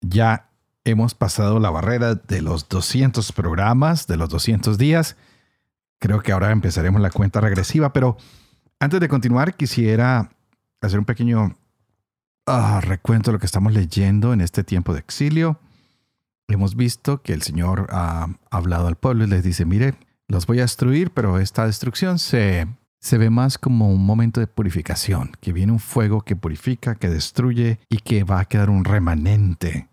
Ya hemos pasado la barrera de los 200 programas, de los 200 días. Creo que ahora empezaremos la cuenta regresiva, pero antes de continuar quisiera hacer un pequeño ah, recuento de lo que estamos leyendo en este tiempo de exilio. Hemos visto que el Señor ha hablado al pueblo y les dice, mire, los voy a destruir, pero esta destrucción se, se ve más como un momento de purificación, que viene un fuego que purifica, que destruye y que va a quedar un remanente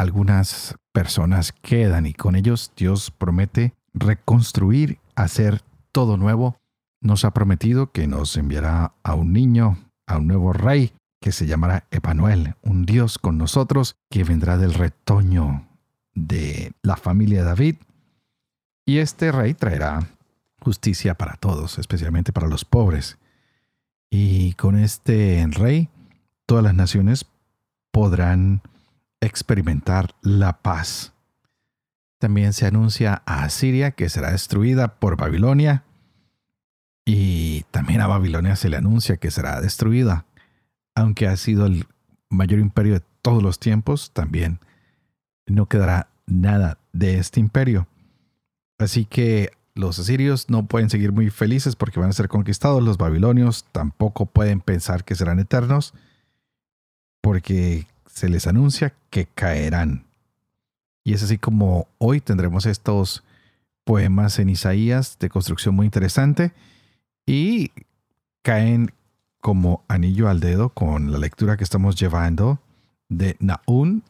algunas personas quedan y con ellos Dios promete reconstruir, hacer todo nuevo. Nos ha prometido que nos enviará a un niño, a un nuevo rey, que se llamará Epanuel, un Dios con nosotros que vendrá del retoño de la familia David. Y este rey traerá justicia para todos, especialmente para los pobres. Y con este rey, todas las naciones podrán experimentar la paz. También se anuncia a Asiria que será destruida por Babilonia. Y también a Babilonia se le anuncia que será destruida. Aunque ha sido el mayor imperio de todos los tiempos, también no quedará nada de este imperio. Así que los asirios no pueden seguir muy felices porque van a ser conquistados. Los babilonios tampoco pueden pensar que serán eternos porque se les anuncia que caerán. Y es así como hoy tendremos estos poemas en Isaías de construcción muy interesante y caen como anillo al dedo con la lectura que estamos llevando de Naún,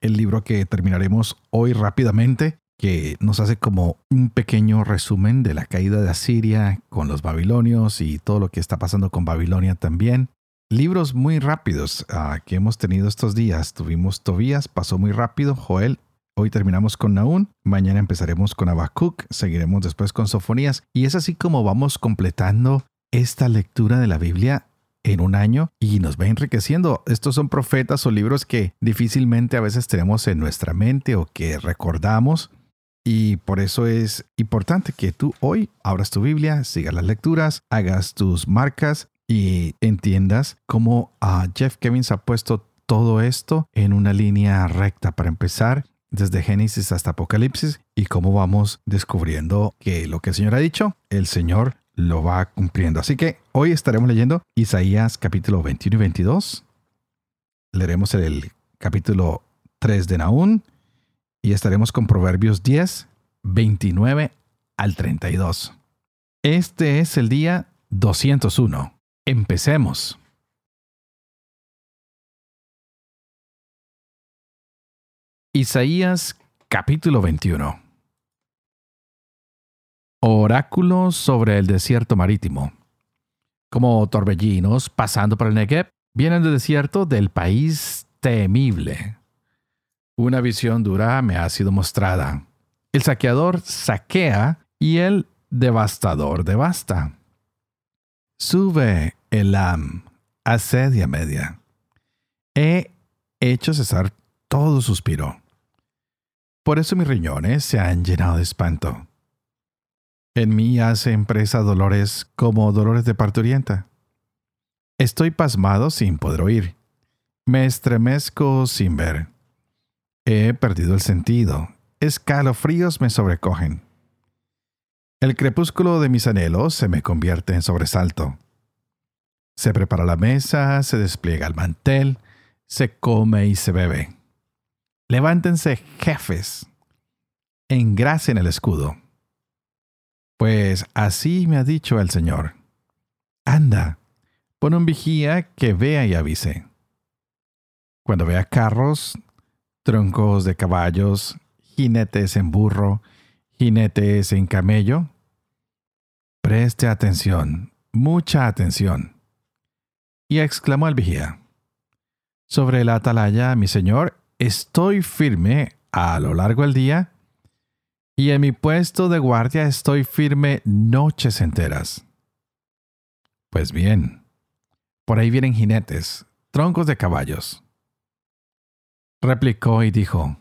el libro que terminaremos hoy rápidamente, que nos hace como un pequeño resumen de la caída de Asiria con los babilonios y todo lo que está pasando con Babilonia también. Libros muy rápidos ah, que hemos tenido estos días. Tuvimos Tobías, pasó muy rápido. Joel, hoy terminamos con Naún. Mañana empezaremos con Habacuc. Seguiremos después con Sofonías. Y es así como vamos completando esta lectura de la Biblia en un año y nos va enriqueciendo. Estos son profetas o libros que difícilmente a veces tenemos en nuestra mente o que recordamos. Y por eso es importante que tú hoy abras tu Biblia, sigas las lecturas, hagas tus marcas y entiendas cómo a Jeff Kevins ha puesto todo esto en una línea recta para empezar desde Génesis hasta Apocalipsis y cómo vamos descubriendo que lo que el Señor ha dicho, el Señor lo va cumpliendo. Así que hoy estaremos leyendo Isaías capítulo 21 y 22. Leeremos el capítulo 3 de Naún y estaremos con Proverbios 10, 29 al 32. Este es el día 201. Empecemos. Isaías capítulo 21 Oráculo sobre el desierto marítimo. Como torbellinos pasando por el Negev, vienen del desierto del país temible. Una visión dura me ha sido mostrada. El saqueador saquea y el devastador devasta. Sube, Elam, asedia media. He hecho cesar todo suspiro. Por eso mis riñones se han llenado de espanto. En mí hace empresa dolores como dolores de parturienta. Estoy pasmado sin poder oír. Me estremezco sin ver. He perdido el sentido. Escalofríos me sobrecogen. El crepúsculo de mis anhelos se me convierte en sobresalto. Se prepara la mesa, se despliega el mantel, se come y se bebe. Levántense, jefes, engrasen el escudo. Pues así me ha dicho el Señor. Anda, pon un vigía que vea y avise. Cuando vea carros, troncos de caballos, jinetes en burro, jinetes en camello, preste atención, mucha atención. Y exclamó el vigía, Sobre la atalaya, mi señor, estoy firme a lo largo del día y en mi puesto de guardia estoy firme noches enteras. Pues bien, por ahí vienen jinetes, troncos de caballos. Replicó y dijo,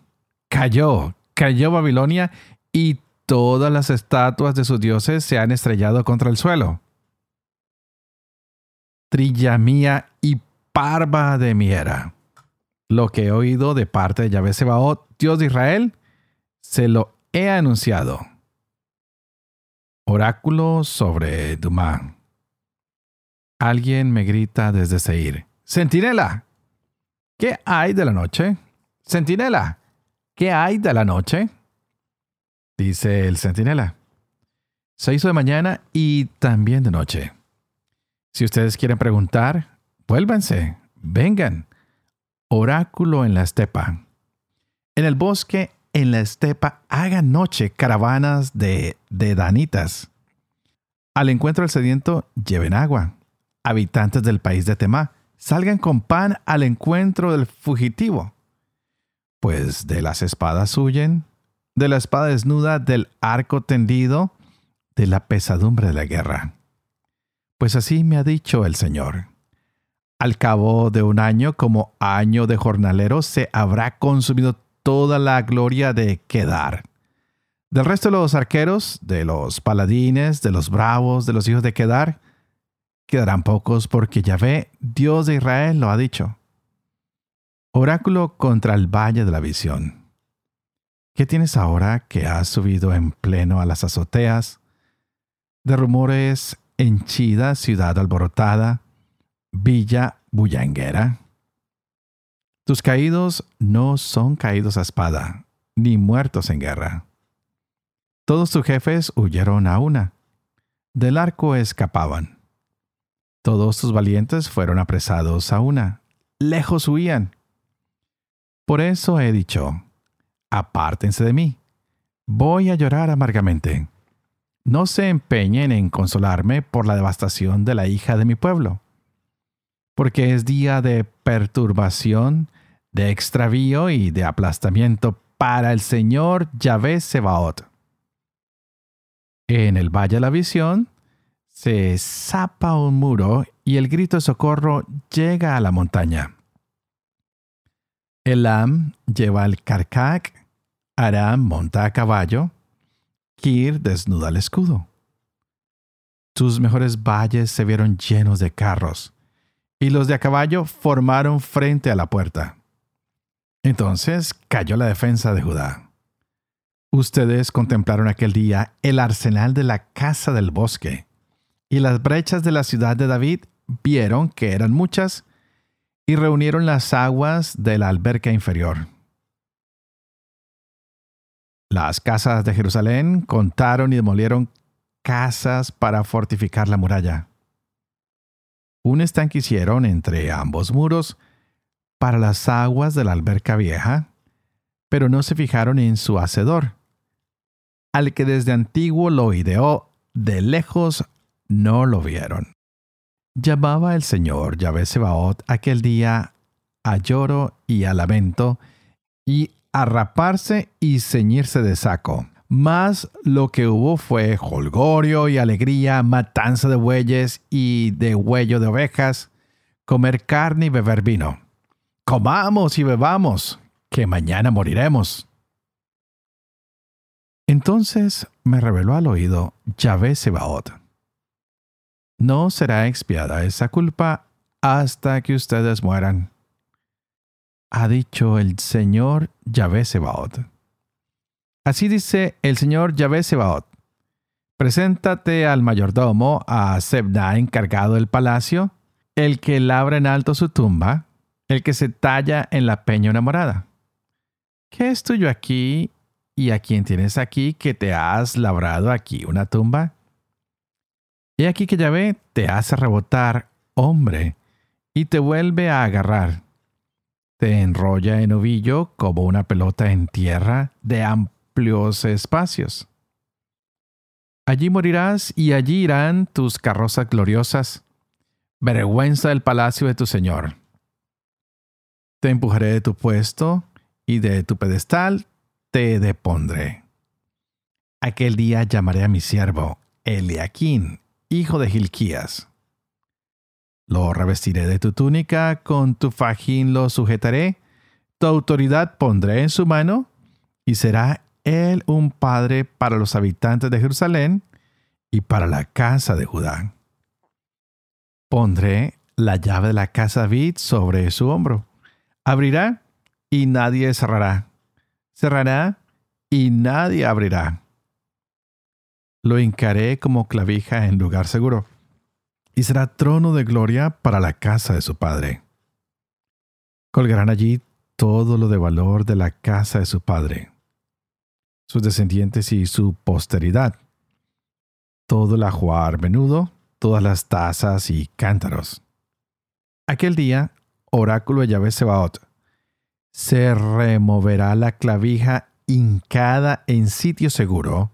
cayó, cayó Babilonia y todas las estatuas de sus dioses se han estrellado contra el suelo. Trilla mía y parva de mi era. Lo que he oído de parte de Yahvé Sebaot, Dios de Israel, se lo he anunciado. Oráculo sobre Dumá. Alguien me grita desde Seir. Centinela, ¿qué hay de la noche? Centinela, ¿qué hay de la noche? Dice el centinela. Se hizo de mañana y también de noche. Si ustedes quieren preguntar, vuélvanse, vengan. Oráculo en la estepa. En el bosque, en la estepa, hagan noche caravanas de, de danitas. Al encuentro del sediento, lleven agua. Habitantes del país de Temá, salgan con pan al encuentro del fugitivo. Pues de las espadas huyen, de la espada desnuda, del arco tendido, de la pesadumbre de la guerra. Pues así me ha dicho el Señor. Al cabo de un año, como año de jornalero, se habrá consumido toda la gloria de Kedar. Del resto de los arqueros, de los paladines, de los bravos, de los hijos de Kedar, quedarán pocos porque Yahvé, Dios de Israel, lo ha dicho. Oráculo contra el valle de la visión. ¿Qué tienes ahora que has subido en pleno a las azoteas? De rumores henchida ciudad alborotada, villa bullanguera. Tus caídos no son caídos a espada, ni muertos en guerra. Todos tus jefes huyeron a una. Del arco escapaban. Todos tus valientes fueron apresados a una. Lejos huían. Por eso he dicho, apártense de mí. Voy a llorar amargamente. No se empeñen en consolarme por la devastación de la hija de mi pueblo, porque es día de perturbación, de extravío y de aplastamiento para el Señor Yahvé Sebaot. En el valle de la visión se zapa un muro y el grito de socorro llega a la montaña. Elam lleva el carcac, Aram monta a caballo, Kir desnuda el escudo. Tus mejores valles se vieron llenos de carros, y los de a caballo formaron frente a la puerta. Entonces cayó la defensa de Judá. Ustedes contemplaron aquel día el arsenal de la casa del bosque, y las brechas de la ciudad de David vieron que eran muchas y reunieron las aguas de la alberca inferior. Las casas de Jerusalén contaron y demolieron casas para fortificar la muralla. Un estanque hicieron entre ambos muros para las aguas de la alberca vieja, pero no se fijaron en su hacedor. Al que desde antiguo lo ideó, de lejos no lo vieron. Llamaba el Señor Yahvé Sebaot aquel día a lloro y a lamento, y a raparse y ceñirse de saco. Mas lo que hubo fue holgorio y alegría, matanza de bueyes y de huello de ovejas, comer carne y beber vino. Comamos y bebamos, que mañana moriremos. Entonces me reveló al oído Yahvé Sebaot no será expiada esa culpa hasta que ustedes mueran. Ha dicho el Señor Yahvé Sebaot. Así dice el Señor Yahvé Sebaot. Preséntate al mayordomo, a Sebna encargado del palacio, el que labra en alto su tumba, el que se talla en la peña enamorada. ¿Qué es tuyo aquí y a quién tienes aquí que te has labrado aquí una tumba? He aquí que Yahvé te hace rebotar, hombre, y te vuelve a agarrar. Te enrolla en ovillo como una pelota en tierra de amplios espacios. Allí morirás y allí irán tus carrozas gloriosas, vergüenza del palacio de tu Señor. Te empujaré de tu puesto y de tu pedestal te depondré. Aquel día llamaré a mi siervo, Eliaquín, hijo de Gilquías. Lo revestiré de tu túnica, con tu fajín lo sujetaré, tu autoridad pondré en su mano, y será él un padre para los habitantes de Jerusalén y para la casa de Judá. Pondré la llave de la casa David sobre su hombro. Abrirá y nadie cerrará. Cerrará y nadie abrirá. Lo hincaré como clavija en lugar seguro, y será trono de gloria para la casa de su padre. Colgarán allí todo lo de valor de la casa de su padre, sus descendientes y su posteridad, todo el ajuar menudo, todas las tazas y cántaros. Aquel día, oráculo de Yahvé Sebaot, se removerá la clavija hincada en sitio seguro,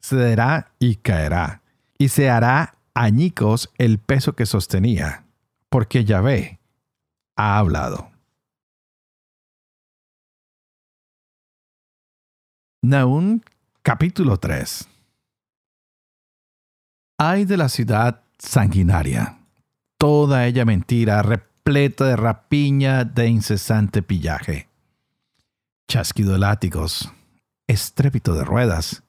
cederá y caerá, y se hará añicos el peso que sostenía, porque Yahvé ha hablado. Capítulo 3 Ay de la ciudad sanguinaria, toda ella mentira, repleta de rapiña, de incesante pillaje. Chasquido de látigos, estrépito de ruedas,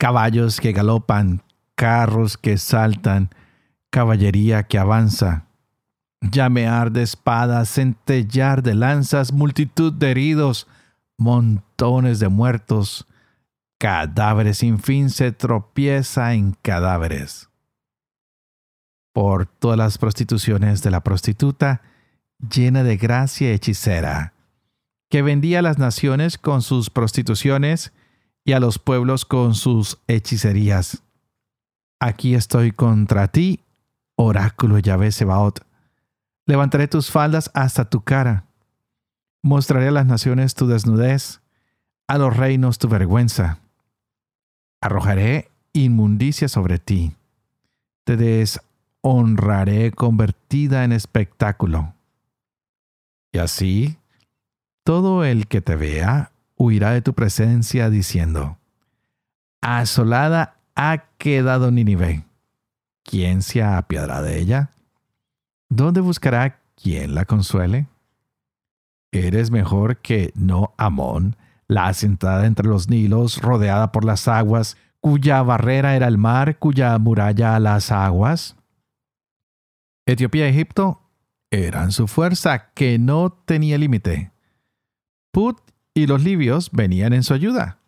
caballos que galopan, carros que saltan, caballería que avanza, llamear de espadas, centellar de lanzas, multitud de heridos, montones de muertos, cadáveres sin fin se tropieza en cadáveres. Por todas las prostituciones de la prostituta, llena de gracia hechicera, que vendía a las naciones con sus prostituciones y a los pueblos con sus hechicerías. Aquí estoy contra ti, oráculo Yahvé Sebaot. Levantaré tus faldas hasta tu cara. Mostraré a las naciones tu desnudez, a los reinos tu vergüenza arrojaré inmundicia sobre ti. Te deshonraré convertida en espectáculo. Y así, todo el que te vea huirá de tu presencia diciendo, Asolada ha quedado Nínive. ¿Quién se apiadará de ella? ¿Dónde buscará quien la consuele? Eres mejor que no Amón, la asentada entre los Nilos, rodeada por las aguas, cuya barrera era el mar, cuya muralla las aguas. Etiopía y Egipto eran su fuerza que no tenía límite. Put y los libios venían en su ayuda.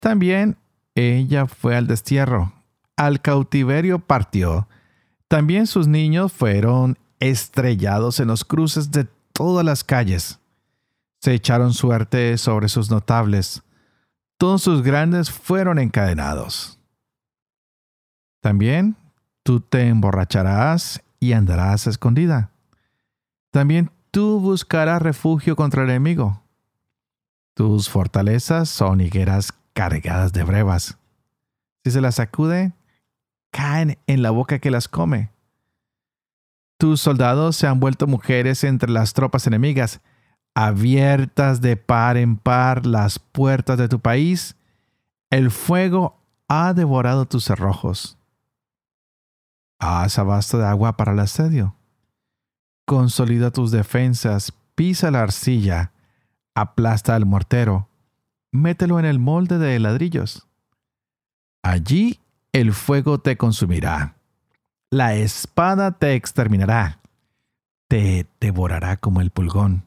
También ella fue al destierro, al cautiverio partió. También sus niños fueron estrellados en los cruces de todas las calles se echaron suerte sobre sus notables. Todos sus grandes fueron encadenados. También tú te emborracharás y andarás escondida. También tú buscarás refugio contra el enemigo. Tus fortalezas son higueras cargadas de brevas. Si se las sacude, caen en la boca que las come. Tus soldados se han vuelto mujeres entre las tropas enemigas abiertas de par en par las puertas de tu país, el fuego ha devorado tus cerrojos. Haz abasto de agua para el asedio. Consolida tus defensas, pisa la arcilla, aplasta al mortero, mételo en el molde de ladrillos. Allí el fuego te consumirá, la espada te exterminará, te devorará como el pulgón.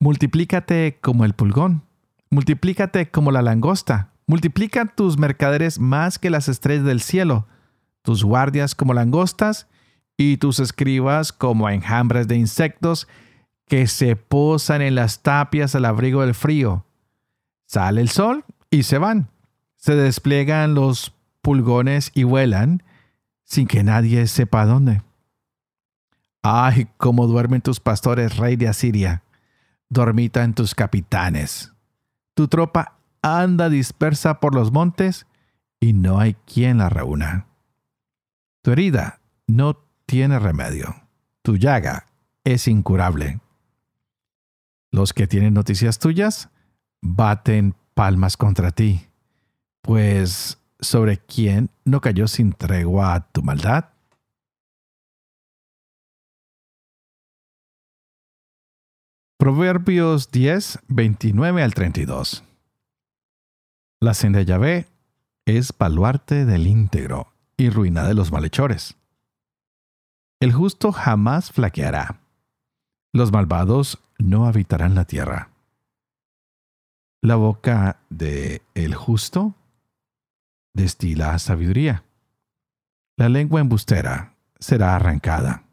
Multiplícate como el pulgón, multiplícate como la langosta, multiplica tus mercaderes más que las estrellas del cielo, tus guardias como langostas y tus escribas como enjambres de insectos que se posan en las tapias al abrigo del frío. Sale el sol y se van. Se despliegan los pulgones y vuelan sin que nadie sepa dónde. Ay, cómo duermen tus pastores, rey de Asiria dormita en tus capitanes. Tu tropa anda dispersa por los montes y no hay quien la reúna. Tu herida no tiene remedio. Tu llaga es incurable. Los que tienen noticias tuyas baten palmas contra ti, pues sobre quién no cayó sin tregua tu maldad. Proverbios 10, 29 al 32. La senda de Yahvé es baluarte del íntegro y ruina de los malhechores. El justo jamás flaqueará. Los malvados no habitarán la tierra. La boca de el justo destila sabiduría. La lengua embustera será arrancada.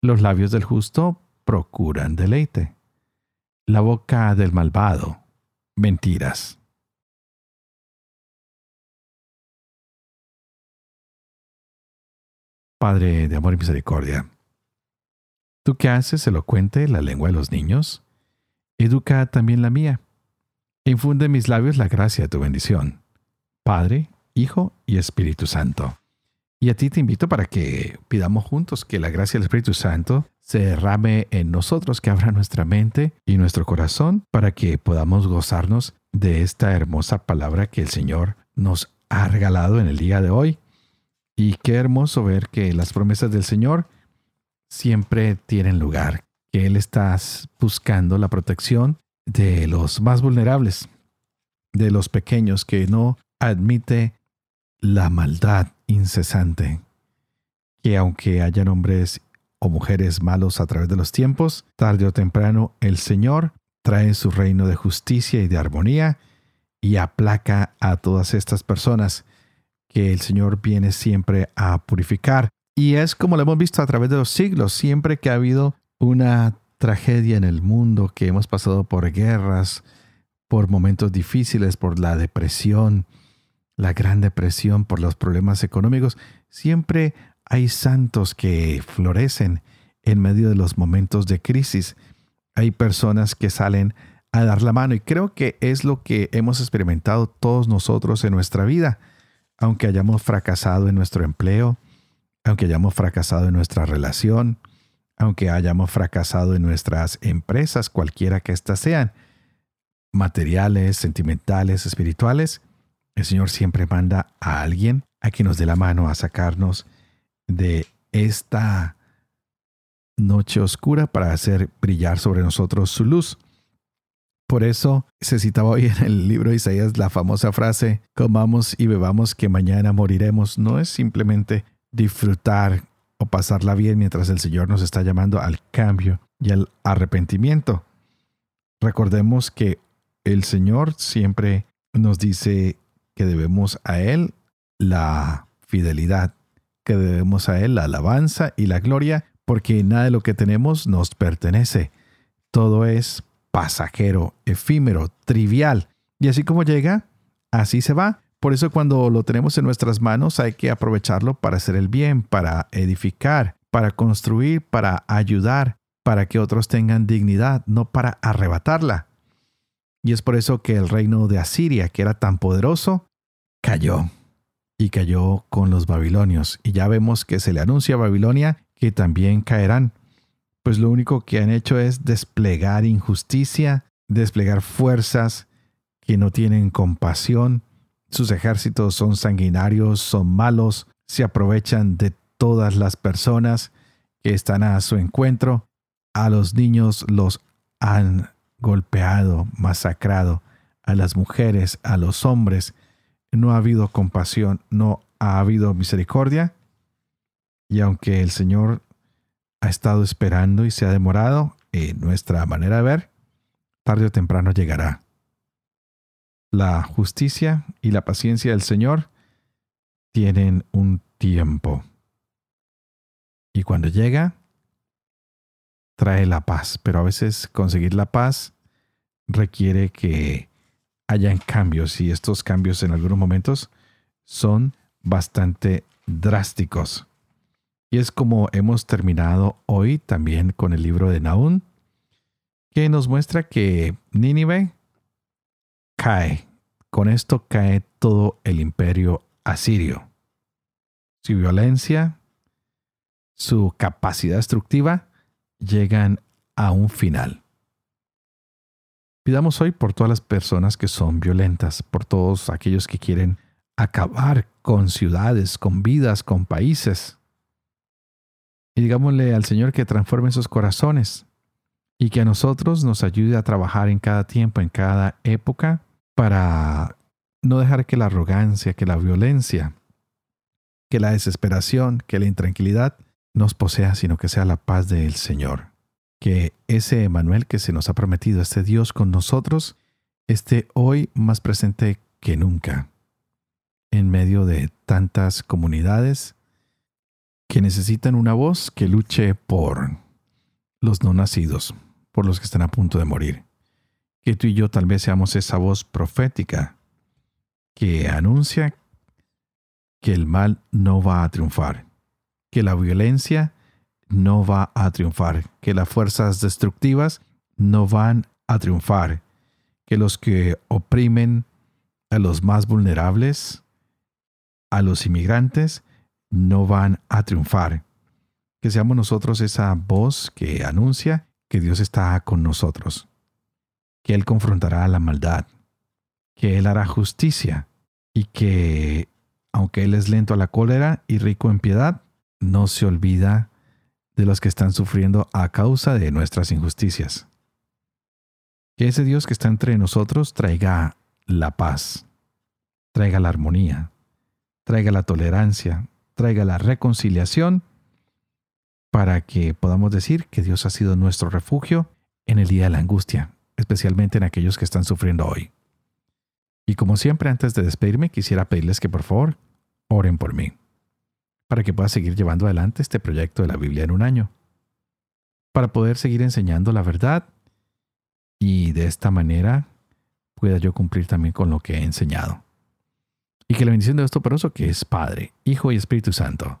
Los labios del justo procuran deleite. La boca del malvado, mentiras. Padre de amor y misericordia, tú que haces elocuente la lengua de los niños, educa también la mía. Infunde en mis labios la gracia de tu bendición. Padre, Hijo y Espíritu Santo. Y a ti te invito para que pidamos juntos que la gracia del Espíritu Santo se derrame en nosotros, que abra nuestra mente y nuestro corazón para que podamos gozarnos de esta hermosa palabra que el Señor nos ha regalado en el día de hoy. Y qué hermoso ver que las promesas del Señor siempre tienen lugar, que Él está buscando la protección de los más vulnerables, de los pequeños que no admite la maldad incesante, que aunque hayan hombres o mujeres malos a través de los tiempos, tarde o temprano el Señor trae su reino de justicia y de armonía y aplaca a todas estas personas que el Señor viene siempre a purificar. Y es como lo hemos visto a través de los siglos, siempre que ha habido una tragedia en el mundo, que hemos pasado por guerras, por momentos difíciles, por la depresión, la Gran Depresión, por los problemas económicos, siempre hay santos que florecen en medio de los momentos de crisis. Hay personas que salen a dar la mano y creo que es lo que hemos experimentado todos nosotros en nuestra vida. Aunque hayamos fracasado en nuestro empleo, aunque hayamos fracasado en nuestra relación, aunque hayamos fracasado en nuestras empresas, cualquiera que éstas sean, materiales, sentimentales, espirituales, el Señor siempre manda a alguien a que nos dé la mano a sacarnos de esta noche oscura para hacer brillar sobre nosotros su luz. Por eso se citaba hoy en el libro de Isaías la famosa frase, comamos y bebamos que mañana moriremos. No es simplemente disfrutar o pasarla bien mientras el Señor nos está llamando al cambio y al arrepentimiento. Recordemos que el Señor siempre nos dice que debemos a Él la fidelidad, que debemos a Él la alabanza y la gloria, porque nada de lo que tenemos nos pertenece. Todo es pasajero, efímero, trivial. Y así como llega, así se va. Por eso cuando lo tenemos en nuestras manos hay que aprovecharlo para hacer el bien, para edificar, para construir, para ayudar, para que otros tengan dignidad, no para arrebatarla. Y es por eso que el reino de Asiria, que era tan poderoso, cayó. Y cayó con los babilonios. Y ya vemos que se le anuncia a Babilonia que también caerán. Pues lo único que han hecho es desplegar injusticia, desplegar fuerzas que no tienen compasión. Sus ejércitos son sanguinarios, son malos, se aprovechan de todas las personas que están a su encuentro. A los niños los han golpeado, masacrado, a las mujeres, a los hombres, no ha habido compasión, no ha habido misericordia. Y aunque el Señor ha estado esperando y se ha demorado, en nuestra manera de ver, tarde o temprano llegará. La justicia y la paciencia del Señor tienen un tiempo. Y cuando llega, trae la paz, pero a veces conseguir la paz requiere que hayan cambios y estos cambios en algunos momentos son bastante drásticos. Y es como hemos terminado hoy también con el libro de Naúm, que nos muestra que Nínive cae. Con esto cae todo el imperio asirio. Su violencia, su capacidad destructiva llegan a un final. Pidamos hoy por todas las personas que son violentas, por todos aquellos que quieren acabar con ciudades, con vidas, con países. Y digámosle al Señor que transforme sus corazones y que a nosotros nos ayude a trabajar en cada tiempo, en cada época, para no dejar que la arrogancia, que la violencia, que la desesperación, que la intranquilidad nos posea, sino que sea la paz del Señor. Que ese Emanuel que se nos ha prometido, este Dios con nosotros, esté hoy más presente que nunca en medio de tantas comunidades que necesitan una voz que luche por los no nacidos, por los que están a punto de morir. Que tú y yo tal vez seamos esa voz profética que anuncia que el mal no va a triunfar, que la violencia no va a triunfar, que las fuerzas destructivas no van a triunfar, que los que oprimen a los más vulnerables a los inmigrantes no van a triunfar. Que seamos nosotros esa voz que anuncia que Dios está con nosotros, que Él confrontará la maldad, que Él hará justicia y que, aunque Él es lento a la cólera y rico en piedad, no se olvida de los que están sufriendo a causa de nuestras injusticias. Que ese Dios que está entre nosotros traiga la paz, traiga la armonía, traiga la tolerancia, traiga la reconciliación, para que podamos decir que Dios ha sido nuestro refugio en el día de la angustia, especialmente en aquellos que están sufriendo hoy. Y como siempre, antes de despedirme, quisiera pedirles que por favor oren por mí, para que pueda seguir llevando adelante este proyecto de la Biblia en un año, para poder seguir enseñando la verdad y de esta manera pueda yo cumplir también con lo que he enseñado. Y que la bendición de Dios Toporoso, que es Padre, Hijo y Espíritu Santo,